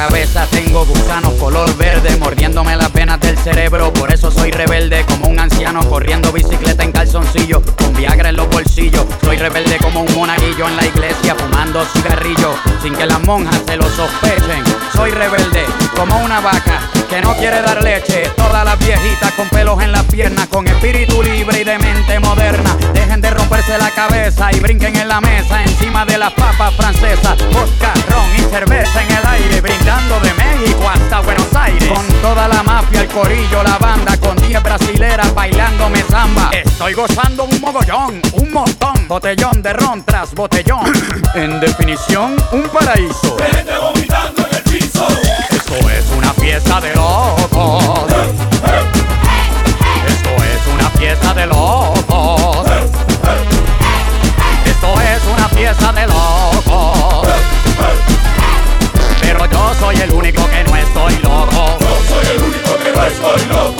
cabeza tengo gusanos color verde mordiéndome las venas del cerebro. Por eso soy rebelde como un anciano corriendo bicicleta en calzoncillo con Viagra en los bolsillos. Soy rebelde como un monaguillo en la iglesia fumando cigarrillo sin que las monjas se lo sospechen. Soy rebelde como una vaca que no quiere dar leche. Todas las viejitas con pelos en las piernas, con espíritu libre y de mente moderna. Dejen de romperse la cabeza y brinquen en la mesa encima de las papas francesas. Vodka, ron y cerveza en el aire, brindando de México hasta Buenos Aires. Con toda la mafia, el corillo, la banda, con 10 brasileras bailándome samba. Estoy gozando un mogollón, un montón. Botellón de ron tras botellón. en definición, un paraíso. Gente vomitando en el piso. Esto es una fiesta de locos. Esto es una fiesta de locos. Esto es una fiesta de locos. Pero yo soy el único que no estoy loco. Yo soy el único que no estoy loco.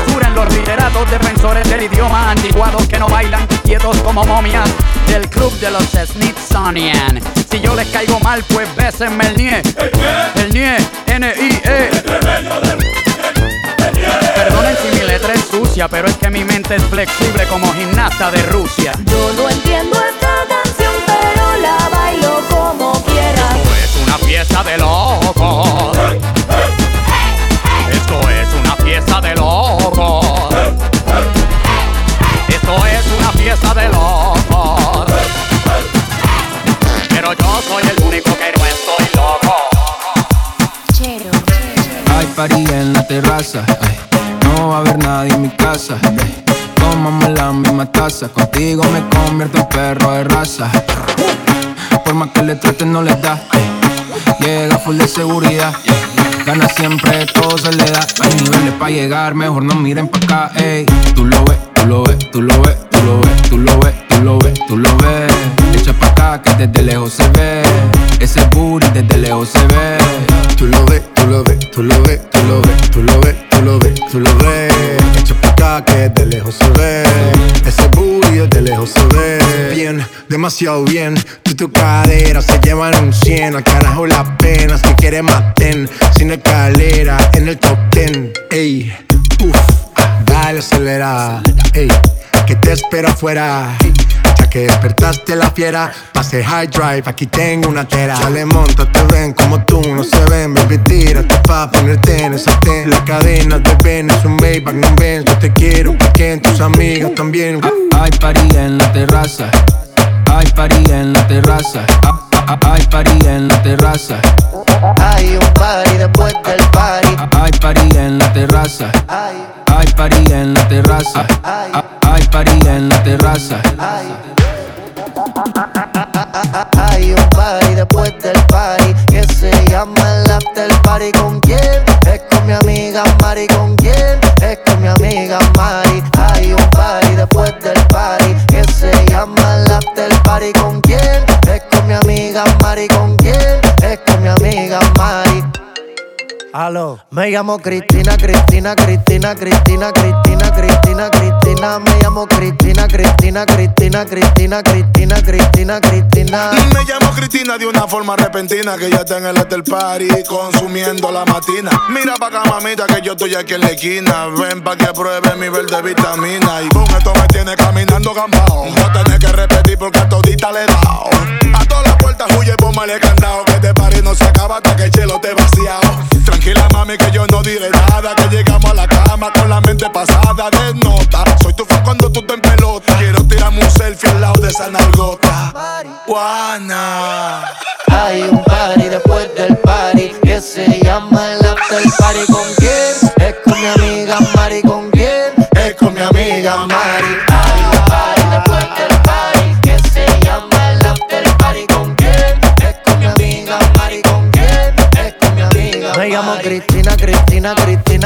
censuren los literatos defensores del idioma antiguados que no bailan quietos como momias del club de los Smithsonian. Si yo les caigo mal, pues bésenme el nie. El nie, N-I-E. Perdonen si mi letra es sucia, pero es que mi mente es flexible como gimnasta de Rusia. Yo no entiendo esta canción, pero la bailo como quiera. Esto es una fiesta de locos. De locos. Pero yo soy el único que no estoy loco. Chero. Hay party en la terraza. ay, No va a haber nadie en mi casa. ay, Tómame la misma taza. Contigo me convierto en perro de raza. Por más que le traten, no les da. ay, Llega full de seguridad. Gana siempre, todo se le da. Hay niveles para llegar, mejor no miren pa' acá. Ey. Tú lo ves, tú lo ves, tú lo ves, tú lo ves, tú lo ves, tú lo ves, tú lo ves. Echa pa' acá que desde lejos se ve. Ese booty desde lejos se ve. Tú lo ves, tú lo ves, tú lo ves, tú lo ves, tú lo ves, tú lo ves, tú lo ves. Echa pa' acá que de lejos se ve. Ese booty de lejos se ve. Bien, demasiado bien. Tú tu cadera se llevan un 100. Al carajo la pena, si quieres maten. Sin escalera, en el top 10. Ey, uff, dale acelera. Ey, que te espero afuera. Ya que despertaste la fiera, pase high drive, aquí tengo una tera. Dale, monta, te ven como tú, no se ven, baby, tírate pa' ponerte en esa ten. La cadena de Ben es un Maybach, no ven, yo te quiero, porque en tus amigas también. Hay party en la terraza. Hay party en la terraza. Hay party en la terraza. Hay un party después del party. Hay party en la terraza. Hay, Hay party en la terraza. Hay party en la terraza. Hay un party después del party que se llama el after party. ¿Con quién? Es con mi amiga Mari. ¿Con quién? Es con mi amiga Mari. Hay un party después del party que se llama el after party. ¿Con quién? Es con mi amiga Mari. ¿Con quién? Es con mi amiga Mari. Aló. Me llamo Cristina, Cristina, Cristina, Cristina, Cristina, Cristina, Cristina. Me llamo Cristina, Cristina, Cristina, Cristina, Cristina, Cristina, Cristina. Me llamo Cristina de una forma repentina que ya está en el hotel party consumiendo la matina. Mira pa' acá, mamita, que yo estoy aquí en la esquina. Ven pa' que pruebe mi verde vitamina. Y con esto me tiene caminando gambao. No tenés que repetir porque a todita le he dado. A todas puertas huye, candado. Que este party no se acaba hasta que el chelo te vaciado. Tranquila, mami, que yo no diré nada. Que llegamos a la cama con la mente pasada de nota. Soy tu fan cuando tú te en pelota. Quiero tirarme un selfie al lado de esa nalgota. Juana. Hay un party después del party que se llama el after party. ¿Con quién?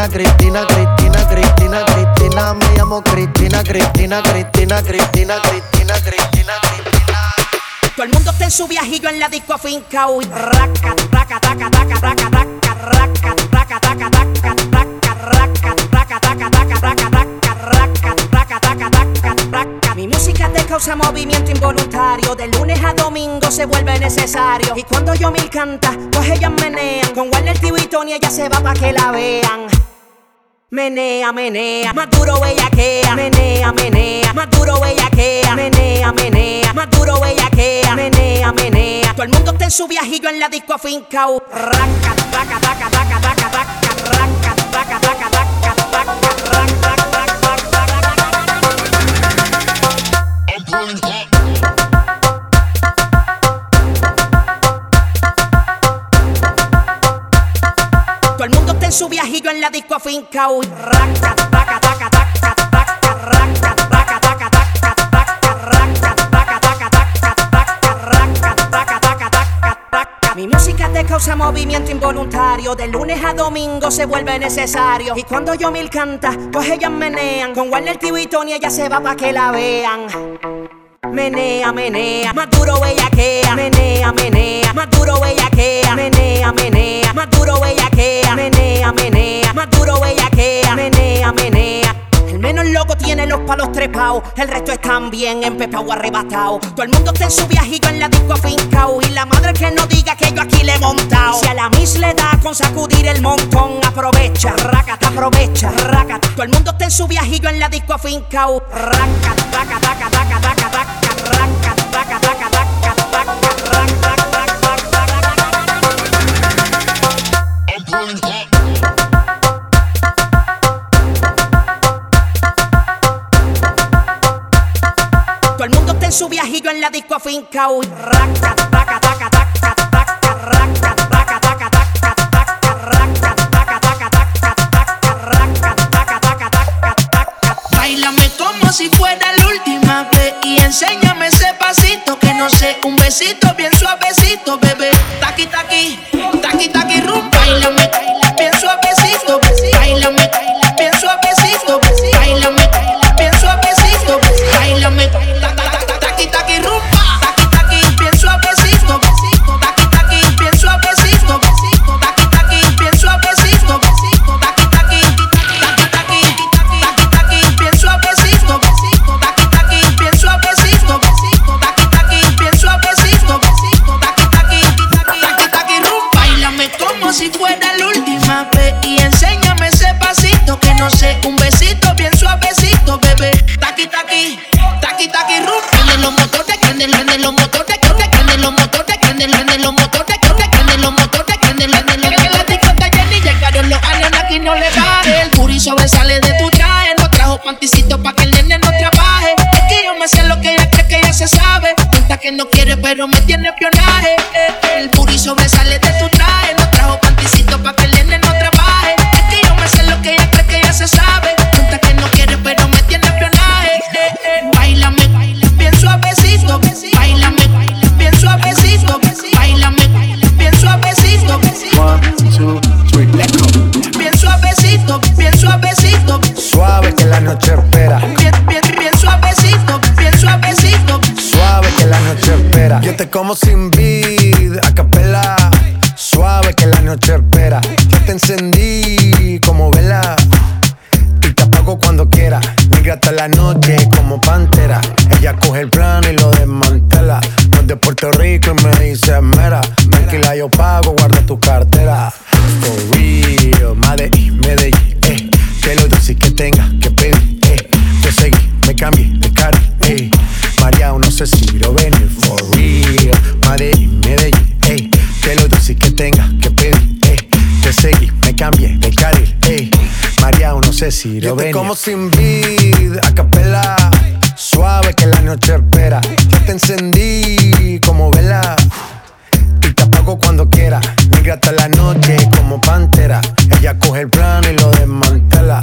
Cristina, Cristina, Cristina, Cristina. Me llamo Cristina, Cristina, Cristina, Cristina, Cristina, Cristina, Cristina. Todo el mundo está en su viajillo en la disco finca y raca, raca, taca, taca, taca, taca, raca, raca, taca, taca, taca, raca, raca, taca, taca, taca, taca, raca, raca, taca, taca, taca. Mi música te causa movimiento involuntario. De lunes a domingo se vuelve necesario. Y cuando yo mil canta, pues ellas menean. Con Warner TV y Tony ella se va pa' que la vean. Menea, menea, más duro bellaquea, menea, menea, más duro bellaquea, menea, menea, más duro bellaquea, menea, menea. Todo el mundo está en su viajillo en la disco afincao. Raca, taca, taca, la. Mi música te causa movimiento involuntario. De lunes a domingo se vuelve necesario. Y cuando yo mil canta, pues ellas menean. Con Warner TV y Tony ella se va pa' que la vean. Menea, menea, más duro bellaquea, menea, menea, más duro bellaquea, menea, menea, loco tiene los palos trepados, el resto están bien empepao arrebatado. Todo el mundo está en su viajillo en la disco afincao y la madre que no diga que yo aquí le he montado. Si a la mis le da con sacudir el montón, aprovecha, rácata, aprovecha, rácata. Todo el mundo está en su viajillo en la disco afincao, rácata, taca, taca, rácata, y raca, taca, taca, taca, taca, taca, taca, taca, taca, taca, taca, taca, taca, taca, taca, taca, taca. Como si fuera la última vez y enséñame ese pasito que no sé, un besito bien suavecito, bebé. Taqui, taqui El de tu traje, no trajo pa' que el nene no trabaje. Es yo me sé lo que ella cree que ella se sabe. Cuenta que no quiere, pero me tiene espionaje. El puri sobresale de tu traje, como sin María, no sé si lo venir. For real, Medellín, Medellín, eh. Que lo dulce que tenga que pedir, eh. Te seguí, me cambié de carril, ey. María, no sé si lo ven. como sin vid, a capela. Suave que la noche espera. Yo te encendí como vela. Te apago cuando quiera. Negra hasta la noche como pantera. Ella coge el plano y lo desmantela.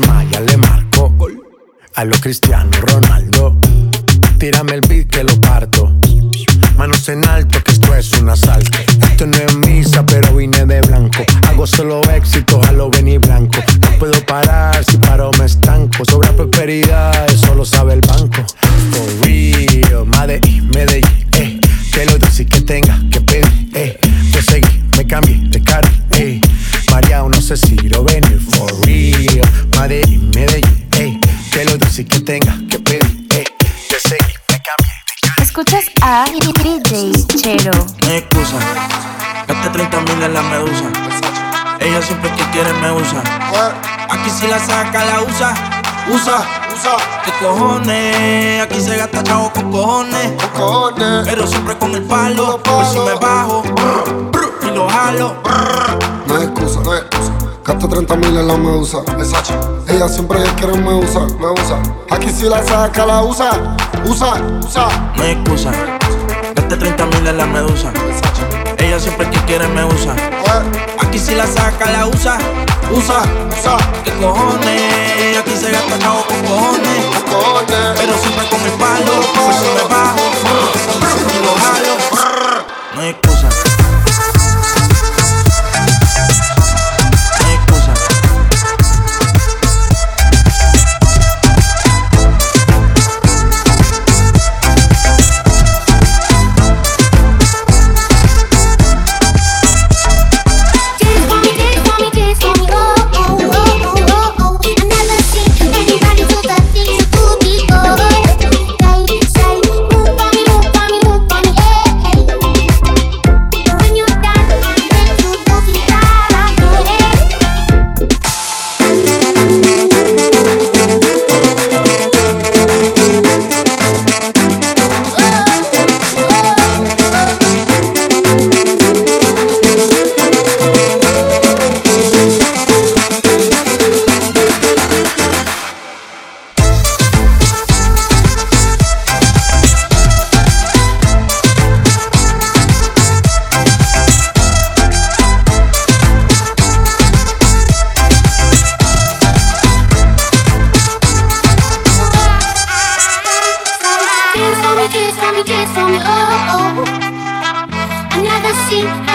Venir. A cualquier malla le marco. A lo Cristiano Ronaldo. Tírame el beat que lo parto. Manos en alto, que esto es un asalto. Esto no es misa, pero vine de blanco. Hago solo éxito, a lo venir blanco. No puedo parar, si paro me estanco. Sobra prosperidad, eso lo sabe el banco. For real, Medellín, eh. Que lo dulce que tenga que pedir, eh. Yo seguí, me cambié de cara, eh. María, no sé si ir o venir. For real, Medellín, Medellín, eh. Que lo dulce que tenga que pedir, eh. Yo seguí, me cambié. Escuchas a DJ Chero. No hay excusa. Gasté 30 mil en la medusa. Ella siempre que quiere me usa. Aquí si la saca, la usa. Usa, usa. ¿Qué cojones? Aquí se gasta chavo con cojones. Pero siempre con el palo. Por si me bajo. Lo jalo. No hay excusa, no hay excusa. Gasto 30 mil en la medusa. Ella siempre que quiere me usa, me usa. Aquí si la saca, la usa. Usa, usa. No hay excusa. Gasté 30 mil en la medusa. Ella siempre que quiere me usa. Aquí si la saca, la usa. Usa, usa. ¿Qué cojones? Aquí se gasta chavo con cojones. Pero siempre con el palo. Por si me bajo.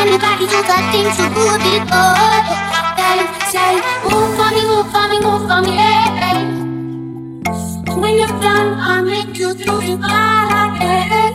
Seen anybody do the things you do before. Say, say, move for me, move for me, move for me, eh eh. When you're done, I'll make you the para, eh